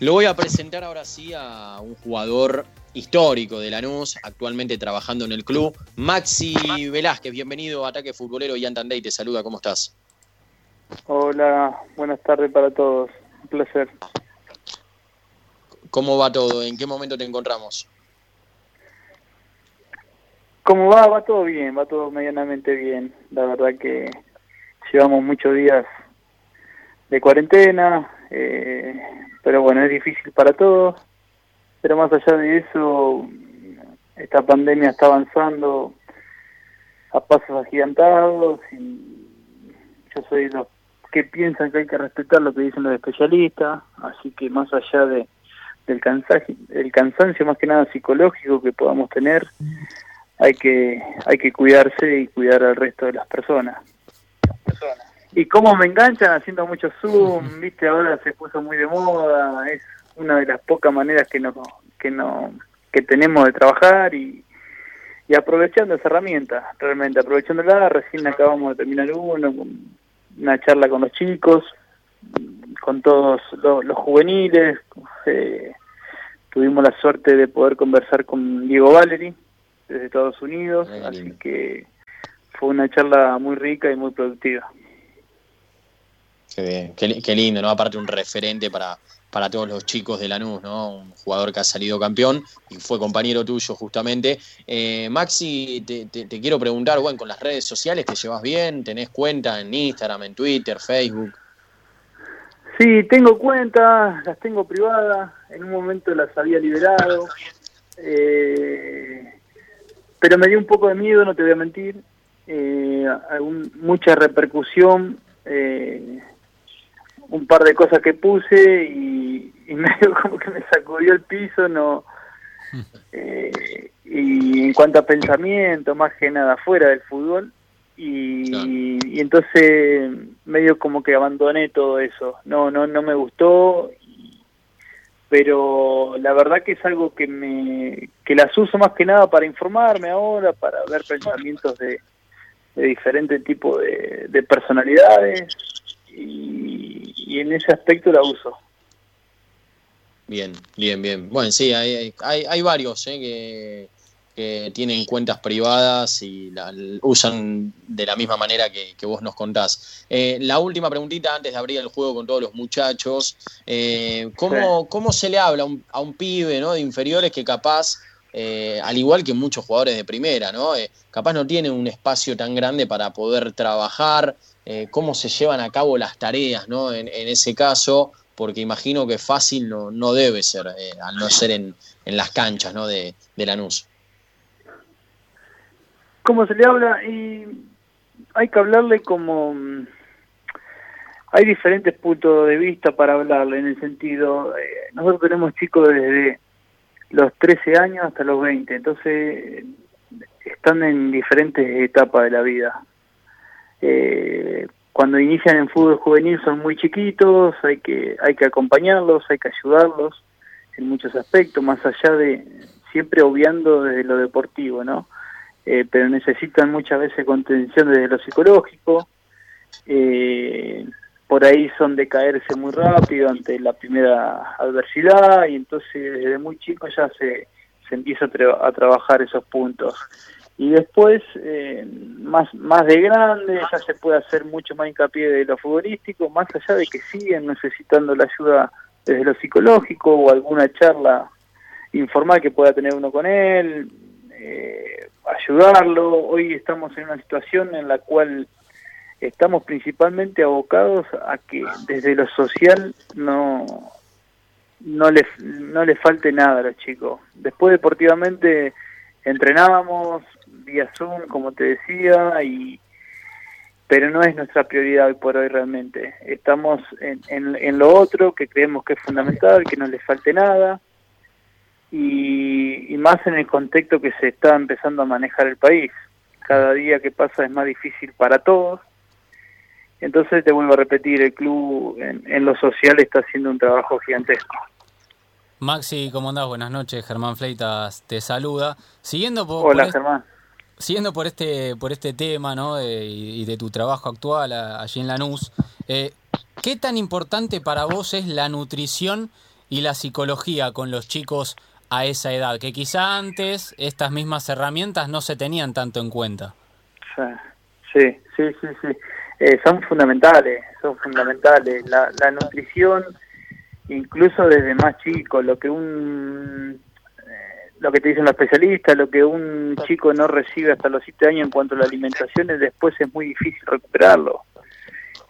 Lo voy a presentar ahora sí a un jugador histórico de Lanús, actualmente trabajando en el club, Maxi Velázquez. Bienvenido a Ataque Futbolero y Antandey te saluda, ¿cómo estás? Hola, buenas tardes para todos. Un placer. ¿Cómo va todo? ¿En qué momento te encontramos? ¿Cómo va? Va todo bien, va todo medianamente bien. La verdad que llevamos muchos días de cuarentena, eh, pero bueno, es difícil para todos. Pero más allá de eso, esta pandemia está avanzando a pasos agigantados y yo soy de los que piensan que hay que respetar lo que dicen los especialistas, así que más allá de del cansancio, el cansancio más que nada psicológico que podamos tener, hay que hay que cuidarse y cuidar al resto de las personas. Y cómo me enganchan haciendo mucho Zoom, viste, ahora se puso muy de moda, es una de las pocas maneras que no que no que tenemos de trabajar y, y aprovechando esa herramienta, realmente aprovechándola, recién acabamos de terminar uno, una charla con los chicos, con todos los, juveniles, eh, tuvimos la suerte de poder conversar con Diego Valery desde Estados Unidos, así que fue una charla muy rica y muy productiva. Qué bien, qué, lindo, ¿no? Aparte un referente para, para todos los chicos de Lanús, ¿no? Un jugador que ha salido campeón y fue compañero tuyo justamente. Eh, Maxi, te, te, quiero preguntar, bueno, con las redes sociales te llevas bien, tenés cuenta en Instagram, en Twitter, Facebook. Sí, tengo cuentas, las tengo privadas, en un momento las había liberado, eh, pero me dio un poco de miedo, no te voy a mentir, eh, mucha repercusión, eh, un par de cosas que puse y, medio como que me sacudió el piso, no eh, y en cuanto a pensamiento, más que nada fuera del fútbol, y, entonces medio como que abandoné todo eso. No no no me gustó pero la verdad que es algo que me que las uso más que nada para informarme ahora para ver pensamientos de, de diferentes tipos de, personalidades y, y, en ese aspecto la uso bien bien bien bueno sí hay hay, hay varios ¿eh? que que tienen cuentas privadas y la, usan de la misma manera que, vos nos contás. Eh, la última preguntita antes de abrir el juego con todos los muchachos. Eh, ¿cómo, ¿cómo, se le habla a un, pibe ¿no? de inferiores que capaz, al igual que muchos jugadores de primera, ¿no? capaz no tiene un espacio tan grande para poder trabajar? ¿Cómo se llevan a cabo las tareas ¿no? en, ese caso? Porque imagino que fácil no, no debe ser, al no ser en, en las canchas ¿no? de, de Lanús cómo se le habla y hay que hablarle como hay diferentes puntos de vista para hablarle en el sentido eh, nosotros tenemos chicos desde los 13 años hasta los 20 entonces están en diferentes etapas de la vida eh, cuando inician en fútbol juvenil son muy chiquitos hay que hay que acompañarlos hay que ayudarlos en muchos aspectos más allá de siempre obviando desde lo deportivo no eh, pero necesitan muchas veces contención desde lo psicológico. Eh, por ahí son de caerse muy rápido ante la primera adversidad y entonces desde muy chico ya se, se empieza a, trabajar esos puntos. Y después, eh, más, más de grande, ya se puede hacer mucho más hincapié de lo futbolístico, más allá de que siguen necesitando la ayuda desde lo psicológico o alguna charla informal que pueda tener uno con él, eh, ayudarlo. Hoy estamos en una situación en la cual estamos principalmente abocados a que desde lo social no no les no les falte nada a los chicos. Después deportivamente entrenábamos vía Zoom, como te decía, y pero no es nuestra prioridad hoy por hoy realmente. Estamos en, en, en lo otro que creemos que es fundamental, que no les falte nada y, más en el contexto que se está empezando a manejar el país. Cada día que pasa es más difícil para todos. Entonces, te vuelvo a repetir, el club en, lo social está haciendo un trabajo gigantesco. Maxi, ¿cómo andás? Buenas noches. Germán Fleitas te saluda. Siguiendo por, Hola, Germán. Siguiendo por este, por este tema ¿no? y, de tu trabajo actual allí en Lanús, eh, ¿qué tan importante para vos es la nutrición y la psicología con los chicos a esa edad, que quizá antes estas mismas herramientas no se tenían tanto en cuenta. Sí, sí, sí, sí. Eh, son fundamentales, son fundamentales. La, la nutrición, incluso desde más chico, lo que un eh, lo que te dicen los especialistas, lo que un chico no recibe hasta los 7 años en cuanto a la alimentación, después es muy difícil recuperarlo.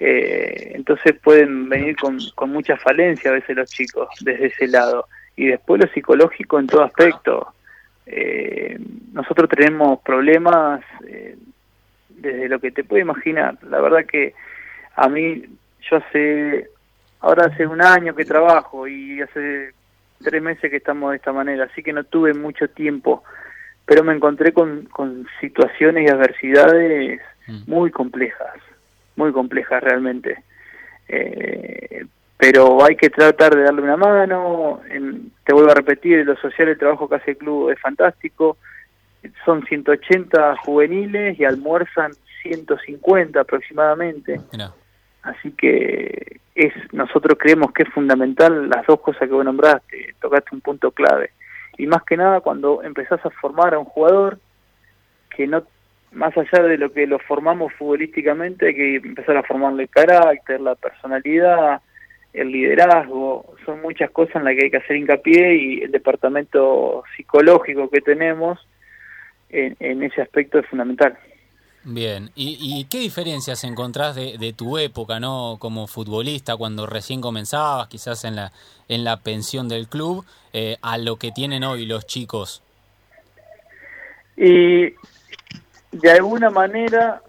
Eh, entonces pueden venir con, con mucha falencia a veces los chicos desde ese lado. Y después lo psicológico en todo aspecto. Eh, nosotros tenemos problemas eh, desde lo que te puedo imaginar. La verdad que a mí, yo hace, ahora hace un año que trabajo y hace tres meses que estamos de esta manera, así que no tuve mucho tiempo, pero me encontré con, con situaciones y adversidades mm. muy complejas, muy complejas realmente. Eh, pero hay que tratar de darle una mano, te vuelvo a repetir, lo social, el trabajo que hace el club es fantástico, son 180 juveniles y almuerzan 150 aproximadamente. Así que es nosotros creemos que es fundamental las dos cosas que vos nombraste, tocaste un punto clave. Y más que nada cuando empezás a formar a un jugador que no más allá de lo que lo formamos futbolísticamente, hay que empezar a formarle el carácter, la personalidad, el liderazgo, son muchas cosas en las que hay que hacer hincapié y el departamento psicológico que tenemos en, ese aspecto es fundamental. Bien, ¿Y, qué diferencias encontrás de, tu época, no, como futbolista, cuando recién comenzabas, quizás en la en la pensión del club, eh, a lo que tienen hoy los chicos? Y de alguna manera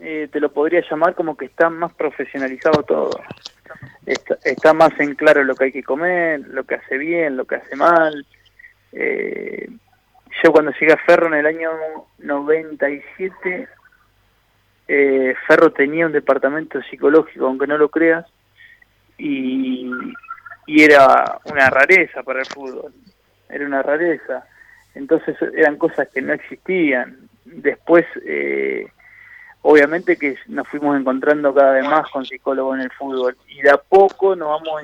eh, te lo podría llamar como que está más profesionalizado todo. Está, está, más en claro lo que hay que comer, lo que hace bien, lo que hace mal. Eh, yo cuando llegué a Ferro en el año 97, eh, Ferro tenía un departamento psicológico, aunque no lo creas, y, y era una rareza para el fútbol, era una rareza. Entonces eran cosas que no existían. Después, eh, obviamente que nos fuimos encontrando cada vez más con psicólogos en el fútbol y de a poco nos vamos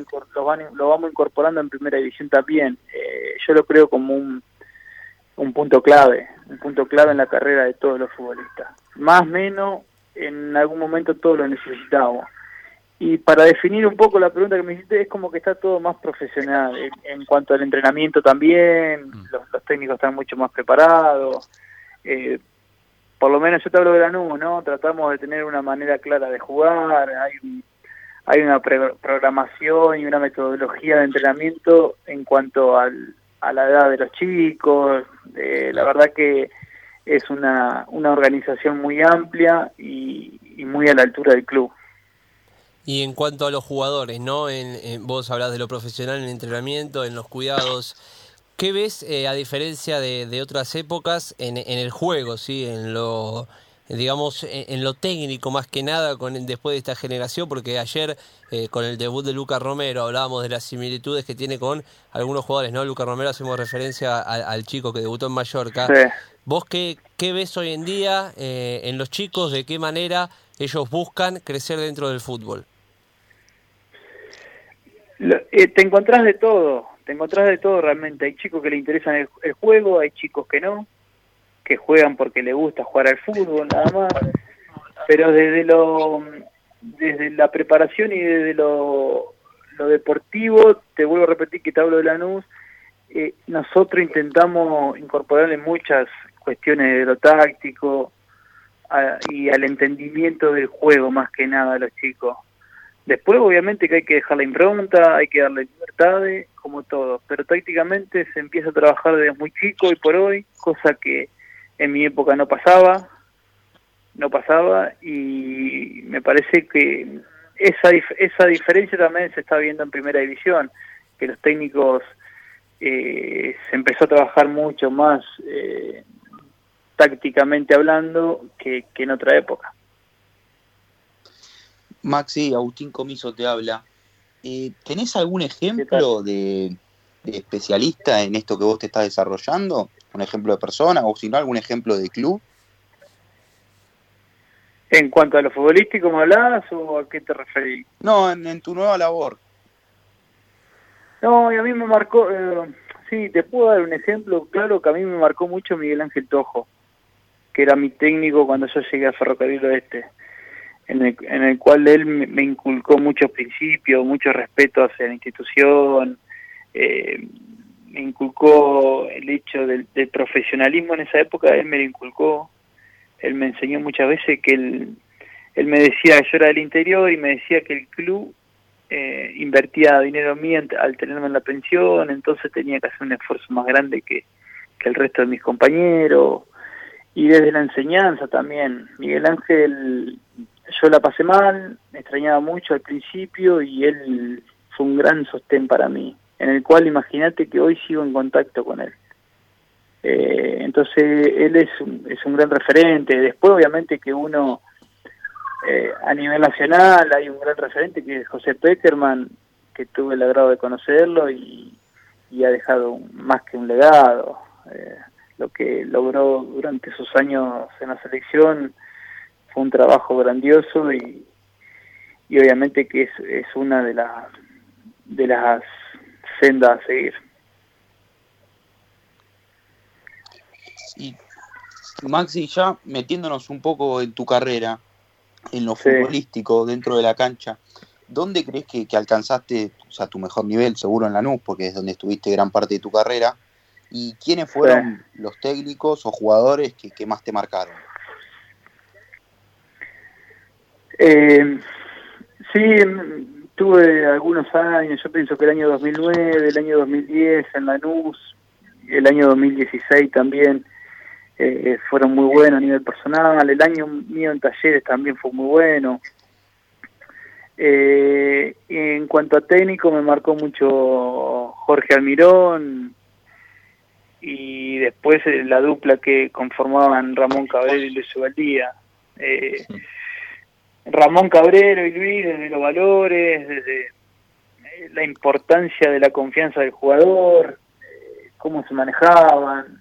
lo, vamos incorporando en primera división también. Eh, yo lo creo como un un punto clave, un punto clave en la carrera de todos los futbolistas. Más o menos, en algún momento todos lo necesitamos. Y para definir un poco la pregunta que me hiciste, es como que está todo más profesional. En, cuanto al entrenamiento también, mm. los, técnicos están mucho más preparados. Eh, por lo menos yo te hablo de la NU, ¿no? Tratamos de tener una manera clara de jugar, hay, hay una programación y una metodología de entrenamiento en cuanto al, a la edad de los chicos. Eh, la verdad que es una, una organización muy amplia y, muy a la altura del club. Y en cuanto a los jugadores, ¿no? En, vos hablas de lo profesional en el entrenamiento, en los cuidados. ¿Qué ves, eh, a diferencia de, de, otras épocas, en, en el juego, ¿sí? En lo, digamos, en, lo técnico más que nada con después de esta generación, porque ayer eh, con el debut de Lucas Romero hablábamos de las similitudes que tiene con algunos jugadores, ¿no? Lucas Romero hacemos referencia al chico que debutó en Mallorca. ¿Vos qué, qué ves hoy en día eh, en los chicos? ¿De qué manera ellos buscan crecer dentro del fútbol? Eh, te encontrás de todo, te encontrás de todo realmente. Hay chicos que le interesan el juego, hay chicos que no que juegan porque les gusta jugar al fútbol nada más, pero desde lo desde la preparación y desde lo, lo deportivo, te vuelvo a repetir que te hablo de Lanús, eh, nosotros intentamos incorporarle muchas cuestiones de lo táctico y al entendimiento del juego más que nada a los chicos. Después obviamente que hay que dejar la impronta, hay que darle libertades, como todo, pero tácticamente se empieza a trabajar desde muy chico y por hoy, cosa que en mi época no pasaba, no pasaba y me parece que esa, esa diferencia también se está viendo en primera división, que los técnicos eh, se empezó a trabajar mucho más eh, tácticamente hablando que, en otra época. Maxi, Agustín Comiso te habla. Eh, ¿Tenés algún ejemplo de, de especialista en esto que vos te estás desarrollando? un ejemplo de persona o si no algún ejemplo de club? En cuanto a lo futbolístico, ¿me hablabas o a qué te referís? No, en, tu nueva labor. No, y a mí me marcó, eh, sí, te puedo dar un ejemplo claro que a mí me marcó mucho Miguel Ángel Tojo, que era mi técnico cuando yo llegué a Ferrocarril Oeste, en el, en el cual él me inculcó muchos principios, mucho respeto hacia la institución, eh, me inculcó el hecho del, profesionalismo en esa época, él me lo inculcó, él me enseñó muchas veces que él, él me decía, yo era del interior y me decía que el club eh, invertía dinero en mí al tenerme en la pensión, entonces tenía que hacer un esfuerzo más grande que, que el resto de mis compañeros. Y desde la enseñanza también, Miguel Ángel, yo la pasé mal, me extrañaba mucho al principio y él fue un gran sostén para mí en el cual imagínate que hoy sigo en contacto con él. Eh, entonces él es un, es un gran referente. Después obviamente que uno eh, a nivel nacional hay un gran referente que es José Peckerman, que tuve el agrado de conocerlo y, ha dejado más que un legado. Eh, lo que logró durante esos años en la selección fue un trabajo grandioso y, y obviamente que es, es una de las de las senda a seguir. Y Maxi, ya metiéndonos un poco en tu carrera, en lo futbolístico, dentro de la cancha, ¿dónde crees que, alcanzaste o sea, tu mejor nivel? Seguro en la NUS, porque es donde estuviste gran parte de tu carrera. ¿Y quiénes fueron los técnicos o jugadores que, más te marcaron? Eh, sí, Tuve algunos años, yo pienso que el año 2009, el año 2010 en Lanús, el año 2016 también eh, fueron muy buenos a nivel personal, el año mío en talleres también fue muy bueno. Eh, en cuanto a técnico me marcó mucho Jorge Almirón y después eh, la dupla que conformaban Ramón Cabrera y Luis Ubaldía. Eh, Ramón Cabrero y Luis desde los valores, desde eh, la importancia de la confianza del jugador, eh, cómo se manejaban.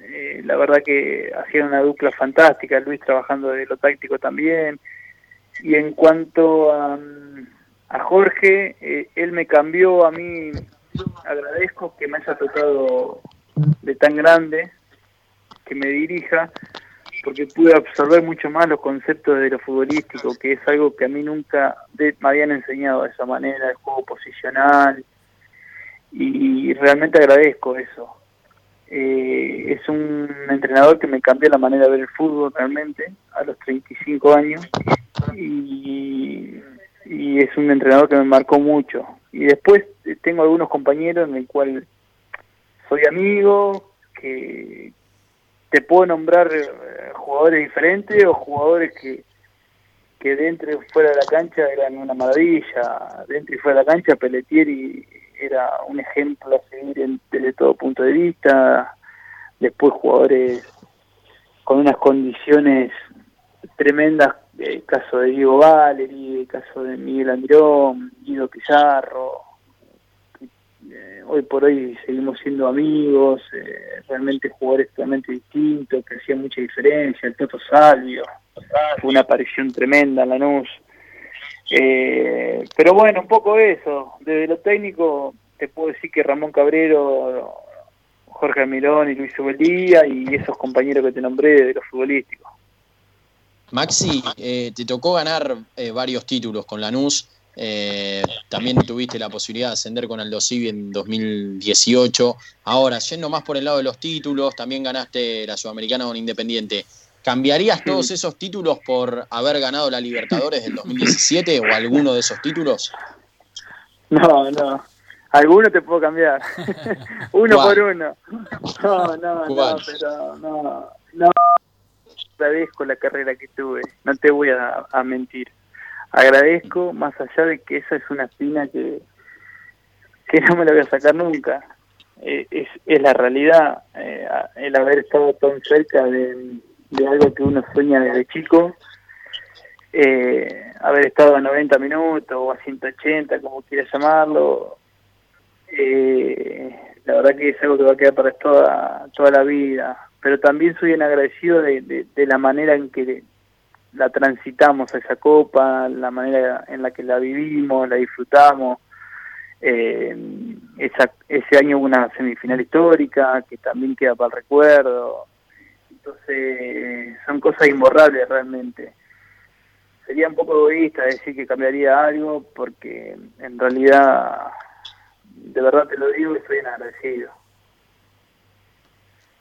Eh, la verdad que hacían una dupla fantástica, Luis trabajando de lo táctico también. Y en cuanto a, a Jorge, él me cambió a mí, agradezco que me haya tocado de tan grande, que me dirija, porque pude absorber mucho más los conceptos de lo futbolístico, que es algo que a mí nunca me habían enseñado de esa manera, el juego posicional, y realmente agradezco eso. Eh, es un entrenador que me cambió la manera de ver el fútbol realmente a los 35 años y, y es un entrenador que me marcó mucho. Y después tengo algunos compañeros en el cual soy amigo, que, te puedo nombrar eh, jugadores diferentes o jugadores que, que dentro y fuera de la cancha eran una maravilla. Dentro y fuera de la cancha, Pelletieri era un ejemplo a seguir desde todo punto de vista. Después jugadores con unas condiciones tremendas, el caso de Diego Valeri, el caso de Miguel Andrón, Guido Pizarro, eh, hoy por hoy seguimos siendo amigos, eh, realmente jugadores totalmente distintos, que hacían mucha diferencia, el Toto Salvio, fue una aparición tremenda en Lanús. Eh, pero bueno, un poco eso, desde lo técnico te puedo decir que Ramón Cabrero, Jorge Almirón y Luis Ubeldía y esos compañeros que te nombré de lo futbolístico. Maxi, te tocó ganar varios títulos con Lanús. Eh, también tuviste la posibilidad de ascender con Aldo Civi en 2018. Ahora, yendo más por el lado de los títulos, también ganaste la Sudamericana con Independiente. ¿Cambiarías todos esos títulos por haber ganado la Libertadores del 2017 o alguno de esos títulos? No, no. Alguno te puedo cambiar. uno por uno. No, no, no, pero no. No. Agradezco la carrera que tuve. No te voy a mentir agradezco, más allá de que esa es una espina que, no me la voy a sacar nunca. Eh, es, es la realidad, eh, el haber estado tan cerca de, algo que uno sueña desde chico, eh, haber estado a 90 minutos o a 180, como quieras llamarlo, la verdad que es algo que va a quedar para toda, toda la vida. Pero también soy bien agradecido de, de la manera en que la transitamos a esa copa, la manera en la que la vivimos, la disfrutamos. Eh, esa, ese año hubo una semifinal histórica que también queda para el recuerdo. Entonces, son cosas imborrables realmente. Sería un poco egoísta decir que cambiaría algo porque en realidad, de verdad te lo digo, estoy agradecido.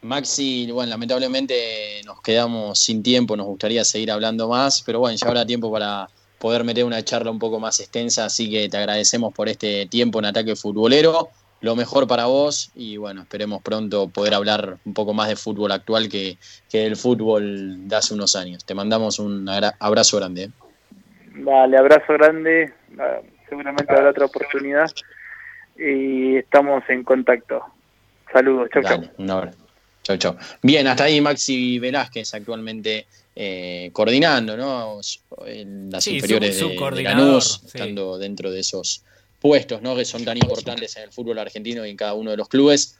Maxi, bueno, lamentablemente nos quedamos sin tiempo, nos gustaría seguir hablando más, pero bueno, ya habrá tiempo para poder meter una charla un poco más extensa, así que te agradecemos por este tiempo en ataque futbolero, lo mejor para vos y bueno, esperemos pronto poder hablar un poco más de fútbol actual que, que del fútbol de hace unos años. Te mandamos un abrazo grande. ¿eh? Vale, abrazo grande, ah, seguramente habrá otra oportunidad y estamos en contacto. Saludos, chau, chau. Un abrazo. Chau, chau. Bien, hasta ahí Maxi Velázquez actualmente eh, coordinando, ¿no? En las inferiores de, de estando dentro de esos puestos, ¿no? Que son tan importantes en el fútbol argentino y en cada uno de los clubes.